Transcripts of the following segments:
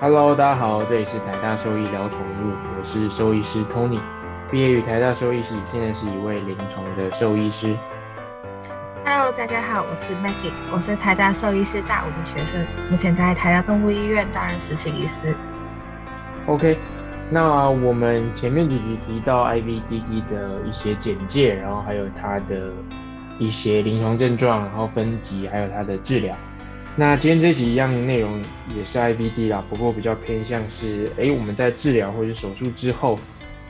Hello，大家好，这里是台大兽医聊宠物，我是兽医师 Tony，毕业于台大兽医系，现在是一位临床的兽医师。Hello，大家好，我是 Maggie，我是台大兽医师大五的学生，目前在台大动物医院担任实习医师。OK，那我们前面几集提到 IVDD 的一些简介，然后还有它的一些临床症状，然后分级，还有它的治疗。那今天这集一样内容也是 IBD 啦，不过比较偏向是，哎，我们在治疗或者手术之后，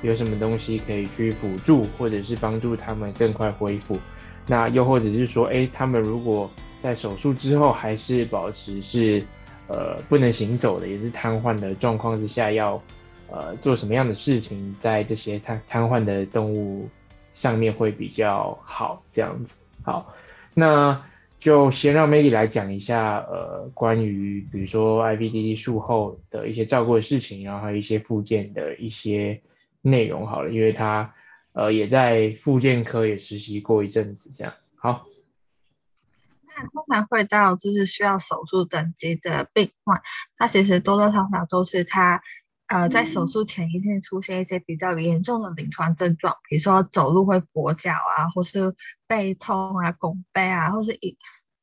有什么东西可以去辅助，或者是帮助他们更快恢复。那又或者是说，哎，他们如果在手术之后还是保持是，呃，不能行走的，也是瘫痪的状况之下，要，呃，做什么样的事情，在这些瘫瘫痪的动物上面会比较好，这样子。好，那。就先让 Maggie 来讲一下，呃，关于比如说 IBDD 术后的一些照顾的事情，然后还有一些附件的一些内容好了，因为他呃也在附件科也实习过一阵子，这样好。那通常会到就是需要手术等级的病患，他其实多多少少都是他。呃，在手术前一定出现一些比较严重的临床症状，比如说走路会跛脚啊，或是背痛啊、拱背啊，或是一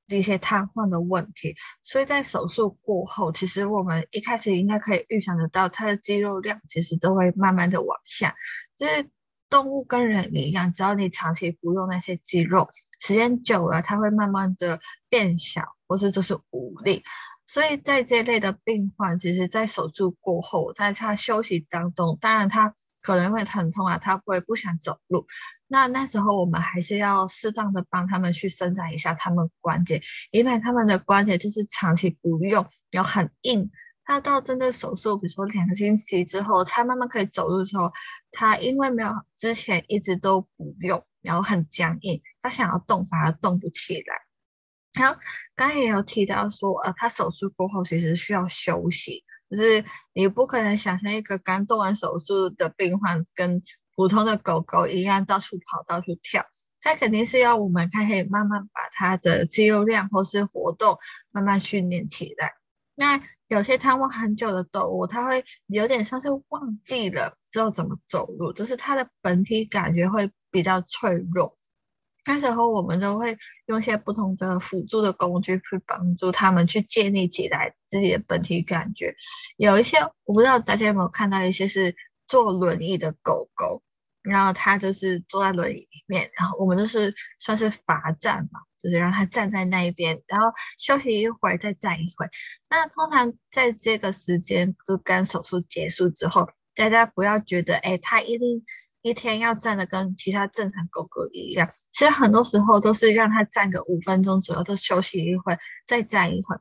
一些瘫痪的问题。所以在手术过后，其实我们一开始应该可以预想得到，它的肌肉量其实都会慢慢的往下。就是动物跟人一样，只要你长期服用那些肌肉，时间久了，它会慢慢的变小，或是就是无力。所以在这类的病患，其实，在手术过后，在他休息当中，当然他可能会疼痛啊，他会不想走路。那那时候我们还是要适当的帮他们去伸展一下他们关节，因为他们的关节就是长期不用，然后很硬。他到真的手术，比如说两个星期之后，他慢慢可以走路的时候，他因为没有之前一直都不用，然后很僵硬，他想要动反而动不起来。然后刚也有提到说，呃，他手术过后其实需要休息，就是你不可能想象一个刚动完手术的病患跟普通的狗狗一样到处跑、到处跳，他肯定是要我们可以慢慢把他的肌肉量或是活动慢慢训练起来。那有些瘫痪很久的动物，它会有点像是忘记了之后怎么走路，就是它的本体感觉会比较脆弱。那时候我们都会用一些不同的辅助的工具去帮助他们去建立起来自己的本体感觉。有一些我不知道大家有没有看到一些是坐轮椅的狗狗，然后它就是坐在轮椅里面，然后我们就是算是罚站嘛，就是让它站在那一边，然后休息一会儿再站一会。那通常在这个时间就跟手术结束之后，大家不要觉得哎，它一定。一天要站的跟其他正常狗狗一样，其实很多时候都是让它站个五分钟左右，都休息一会，再站一会。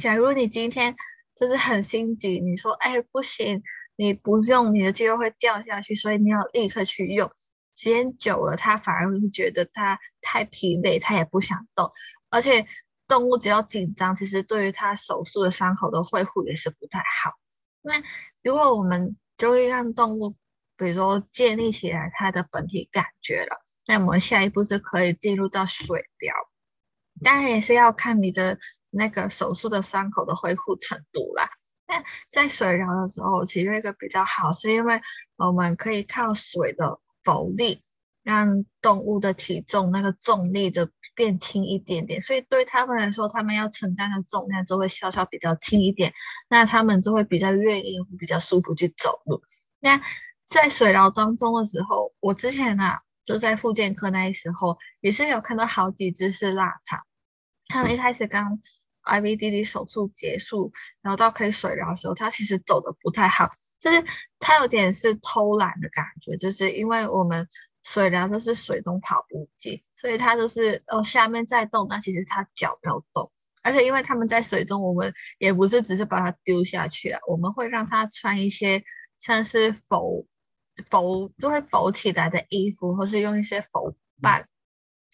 假如你今天就是很心急，你说哎不行，你不用你的肌肉会掉下去，所以你要立刻去用。时间久了，它反而会觉得它太疲累，它也不想动。而且动物只要紧张，其实对于它手术的伤口的恢复也是不太好。那如果我们就会让动物。比如说建立起来它的本体感觉了，那我们下一步是可以进入到水疗，当然也是要看你的那个手术的伤口的恢复程度啦。那在水疗的时候，其实一个比较好，是因为我们可以靠水的浮力，让动物的体重那个重力就变轻一点点，所以对他们来说，他们要承担的重量就会稍稍比较轻一点，那他们就会比较愿意、比较舒服去走路。那在水疗当中的时候，我之前啊就在复健科那时候，也是有看到好几只是腊肠。他们一开始刚 IVDD 手术结束，然后到可以水疗的时候，它其实走的不太好，就是它有点是偷懒的感觉，就是因为我们水疗都是水中跑步机，所以它就是哦下面在动，但其实它脚没有动。而且因为他们在水中，我们也不是只是把它丢下去啊，我们会让它穿一些像是浮。浮就会浮起来的衣服，或是用一些浮板，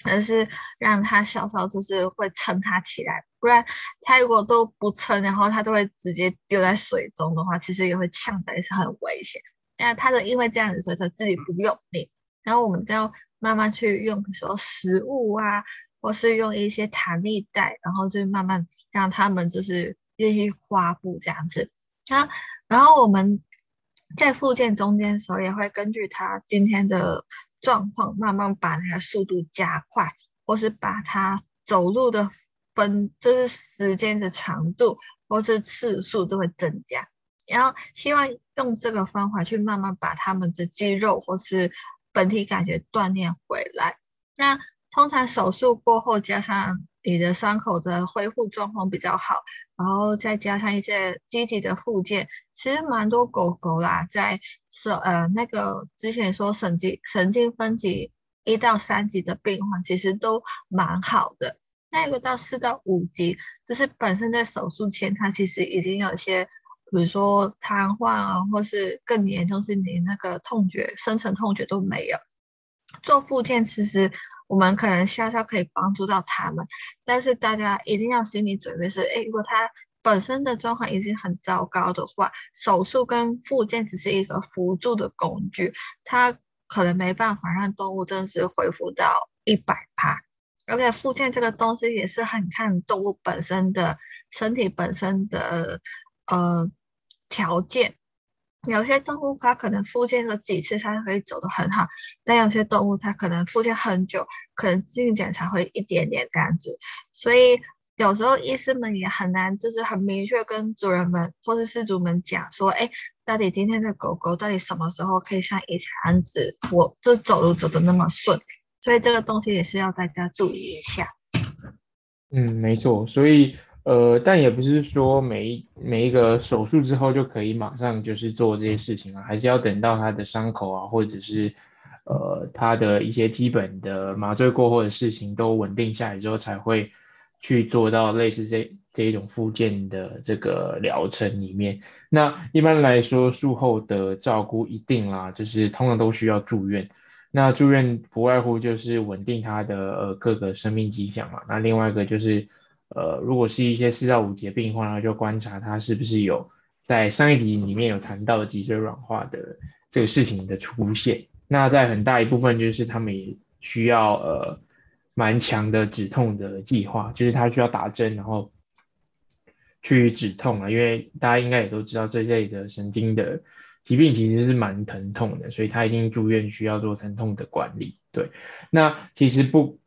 而是让它稍稍就是会撑它起来，不然它如果都不撑，然后它都会直接丢在水中的话，其实也会呛的，也是很危险。那它的因为这样子，所以它自己不用力，然后我们就要慢慢去用，比如说食物啊，或是用一些弹力带，然后就慢慢让他们就是愿意花布这样子。那然后我们在复健中间的时候，也会根据他今天的状况，慢慢把那个速度加快，或是把他走路的分，就是时间的长度或是次数都会增加。然后希望用这个方法去慢慢把他们的肌肉或是本体感觉锻炼回来。那通常手术过后，加上你的伤口的恢复状况比较好，然后再加上一些积极的复健，其实蛮多狗狗啦，在手呃那个之前说神经神经分级一到三级的病患，其实都蛮好的。那一个到四到五级，就是本身在手术前，它其实已经有些，比如说瘫痪啊，或是更严重是连那个痛觉、深层痛觉都没有。做复健其实。我们可能笑笑可以帮助到他们，但是大家一定要心理准备是：哎，如果他本身的状况已经很糟糕的话，手术跟复健只是一个辅助的工具，它可能没办法让动物真实恢复到一百趴。而且复健这个东西也是很看动物本身的身体本身的呃条件。有些动物它可能复健个几次，它可以走得很好；但有些动物它可能复健很久，可能进展才会一点点这样子。所以有时候医师们也很难，就是很明确跟主人们或是饲主们讲说：，哎，到底今天的狗狗到底什么时候可以像以前样子，我就走路走得那么顺？所以这个东西也是要大家注意一下。嗯，没错，所以。呃，但也不是说每一每一个手术之后就可以马上就是做这些事情啊，还是要等到他的伤口啊，或者是呃他的一些基本的麻醉过后的事情都稳定下来之后，才会去做到类似这这一种复健的这个疗程里面。那一般来说，术后的照顾一定啦，就是通常都需要住院。那住院不外乎就是稳定他的呃各个生命迹象嘛。那另外一个就是。呃，如果是一些四到五节病患，然后就观察他是不是有在上一集里面有谈到脊椎软化的这个事情的出现。那在很大一部分就是他们也需要呃蛮强的止痛的计划，就是他需要打针然后去止痛啊，因为大家应该也都知道这类的神经的疾病其实是蛮疼痛的，所以他一定住院需要做疼痛的管理。对，那其实不。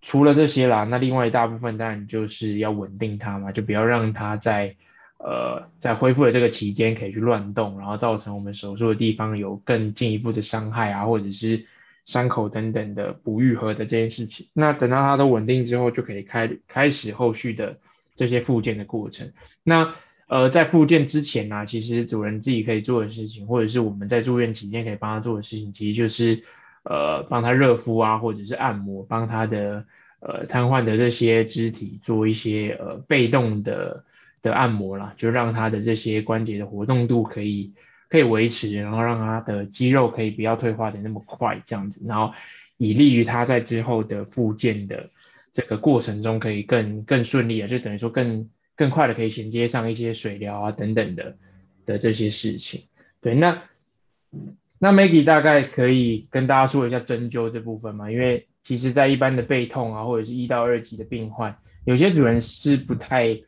除了这些啦，那另外一大部分当然就是要稳定它嘛，就不要让它在呃在恢复的这个期间可以去乱动，然后造成我们手术的地方有更进一步的伤害啊，或者是伤口等等的不愈合的这件事情。那等到它都稳定之后，就可以开开始后续的这些复健的过程。那呃在复健之前呢，其实主人自己可以做的事情，或者是我们在住院期间可以帮他做的事情，其实就是。呃，帮他热敷啊，或者是按摩，帮他的呃瘫痪的这些肢体做一些呃被动的的按摩啦，就让他的这些关节的活动度可以可以维持，然后让他的肌肉可以不要退化的那么快，这样子，然后以利于他在之后的复健的这个过程中可以更更顺利啊，就等于说更更快的可以衔接上一些水疗啊等等的的这些事情。对，那。那 Maggie 大概可以跟大家说一下针灸这部分吗？因为其实，在一般的背痛啊，或者是一到二级的病患，有些主人是不太、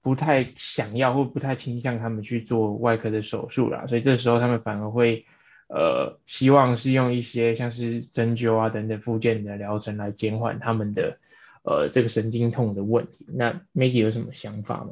不太想要或不太倾向他们去做外科的手术啦，所以这时候他们反而会，呃，希望是用一些像是针灸啊等等附件的疗程来减缓他们的，呃，这个神经痛的问题。那 Maggie 有什么想法吗？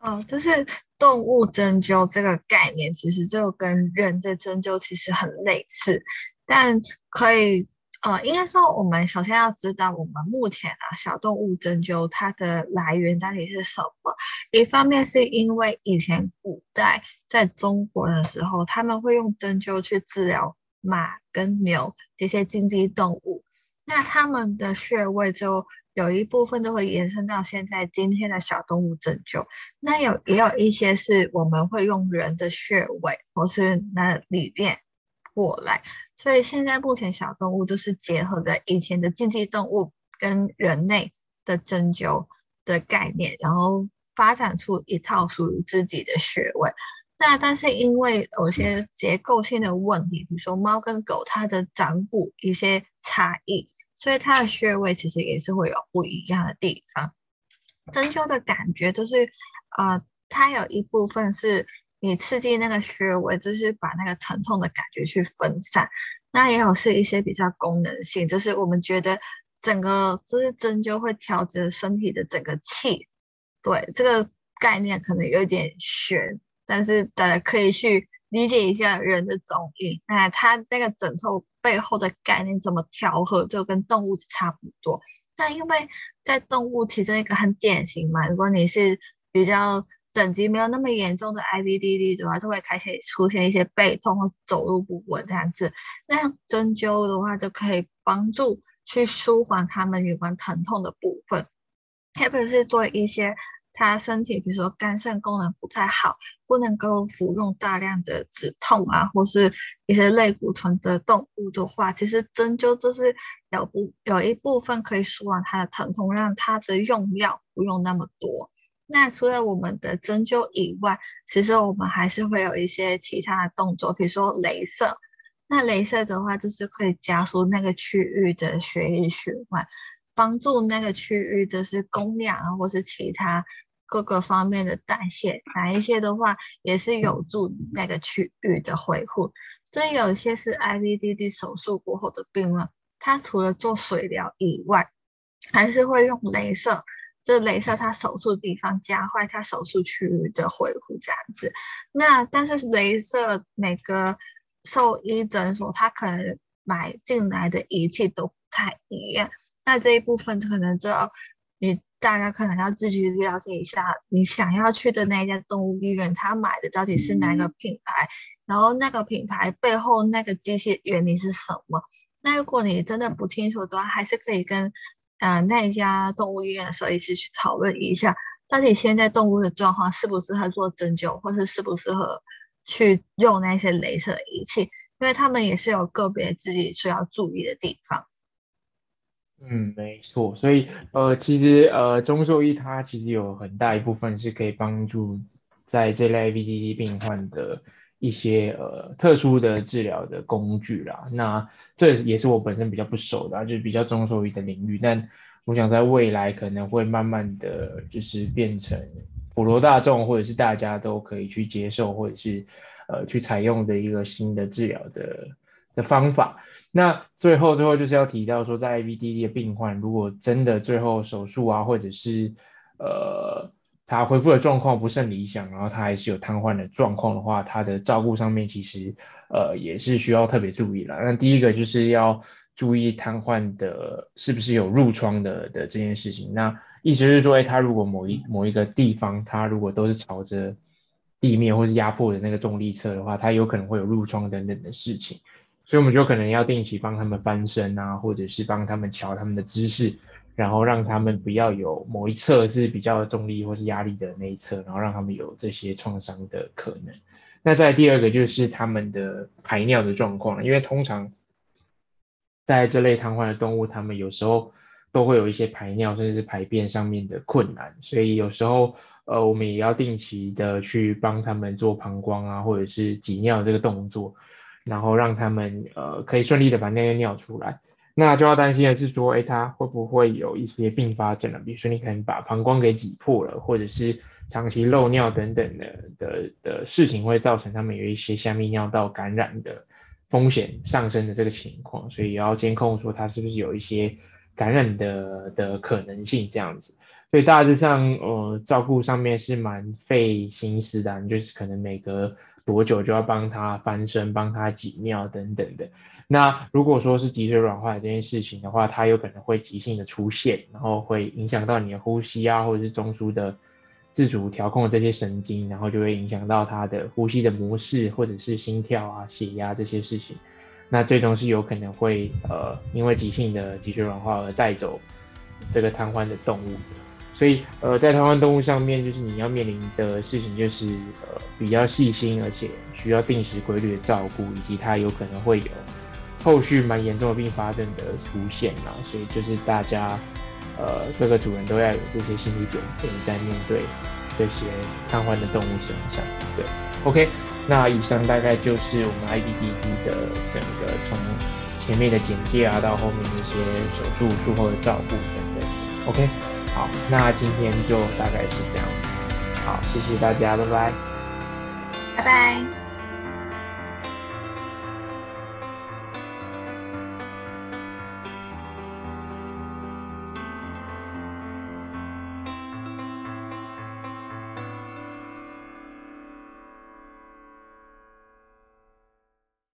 哦，就是动物针灸这个概念，其实就跟人的针灸其实很类似，但可以，呃，应该说我们首先要知道，我们目前啊小动物针灸它的来源到底是什么？一方面是因为以前古代在中国的时候，他们会用针灸去治疗马跟牛这些经济动物，那他们的穴位就。有一部分都会延伸到现在今天的小动物针灸，那有也有一些是我们会用人的穴位或是那里面过来，所以现在目前小动物都是结合的以前的竞技动物跟人类的针灸的概念，然后发展出一套属于自己的穴位。那但是因为有些结构性的问题，比如说猫跟狗它的掌骨一些差异。所以它的穴位其实也是会有不一样的地方。针灸的感觉就是，呃，它有一部分是你刺激那个穴位，就是把那个疼痛的感觉去分散。那也有是一些比较功能性，就是我们觉得整个就是针灸会调节身体的整个气。对这个概念可能有点悬，但是大家可以去理解一下人的中医。那它那个枕头背后的概念怎么调和，就跟动物差不多。那因为在动物其中一个很典型嘛，如果你是比较等级没有那么严重的 IBDD，主要就会开始出现一些背痛或走路不稳这样子。那针灸的话就可以帮助去舒缓他们有关疼痛的部分，特别是对一些。他身体，比如说肝肾功能不太好，不能够服用大量的止痛啊，或是一些类固醇的动物的话，其实针灸就是有部有一部分可以舒缓他的疼痛，让他的用药不用那么多。那除了我们的针灸以外，其实我们还是会有一些其他的动作，比如说镭射。那镭射的话，就是可以加速那个区域的血液循环。帮助那个区域的是供氧啊，或是其他各个方面的代谢，哪一些的话也是有助那个区域的恢复。所以有些是 IVDD 手术过后的病人，他除了做水疗以外，还是会用镭射，就镭射他手术地方，加快他手术区域的恢复这样子。那但是镭射每个兽医诊所他可能买进来的仪器都不太一样。那这一部分可能就要你大家可能要自己了解一下，你想要去的那一家动物医院，他买的到底是哪个品牌，然后那个品牌背后那个机器原理是什么？那如果你真的不清楚的话，还是可以跟呃那一家动物医院的时候一起去讨论一下，到底现在动物的状况适不适合做针灸，或是适不适合去用那些镭射仪器，因为他们也是有个别自己需要注意的地方。嗯，没错，所以呃，其实呃，中兽医它其实有很大一部分是可以帮助在这类 VDD 病患的一些呃特殊的治疗的工具啦。那这也是我本身比较不熟的，就是比较中兽医的领域。但我想在未来可能会慢慢的就是变成普罗大众或者是大家都可以去接受或者是呃去采用的一个新的治疗的的方法。那最后，最后就是要提到说，在 IBDD 的病患，如果真的最后手术啊，或者是呃他恢复的状况不甚理想，然后他还是有瘫痪的状况的话，他的照顾上面其实呃也是需要特别注意了。那第一个就是要注意瘫痪的是不是有褥疮的的这件事情。那意思是说，哎，他如果某一某一个地方，他如果都是朝着地面或是压迫的那个重力侧的话，他有可能会有褥疮等等的事情。所以我们就可能要定期帮他们翻身啊，或者是帮他们调他们的姿势，然后让他们不要有某一侧是比较重力或是压力的那一侧，然后让他们有这些创伤的可能。那再第二个就是他们的排尿的状况，因为通常在这类瘫痪的动物，他们有时候都会有一些排尿甚至是排便上面的困难，所以有时候呃我们也要定期的去帮他们做膀胱啊，或者是挤尿这个动作。然后让他们呃可以顺利的把那些尿出来，那就要担心的是说，哎，他会不会有一些并发症了？比如说你可能把膀胱给挤破了，或者是长期漏尿等等的的的事情，会造成他们有一些下泌尿道感染的风险上升的这个情况，所以也要监控说他是不是有一些感染的的可能性这样子。所以大致上呃照顾上面是蛮费心思的，就是可能每个。多久就要帮他翻身、帮他挤尿等等的。那如果说是脊髓软化这件事情的话，它有可能会急性的出现，然后会影响到你的呼吸啊，或者是中枢的自主调控的这些神经，然后就会影响到他的呼吸的模式，或者是心跳啊、血压这些事情。那最终是有可能会呃，因为急性的脊髓软化而带走这个瘫痪的动物。所以，呃，在台湾动物上面，就是你要面临的事情，就是呃比较细心，而且需要定时规律的照顾，以及它有可能会有后续蛮严重的并发症的出现啊。所以，就是大家呃各个主人都要有这些心理准备，在面对这些瘫痪的动物身上。对，OK，那以上大概就是我们 IBDD 的整个从前面的简介啊，到后面一些手术术后的照顾等等。OK。好那今天就大概是这样。好谢谢大家拜拜。拜拜。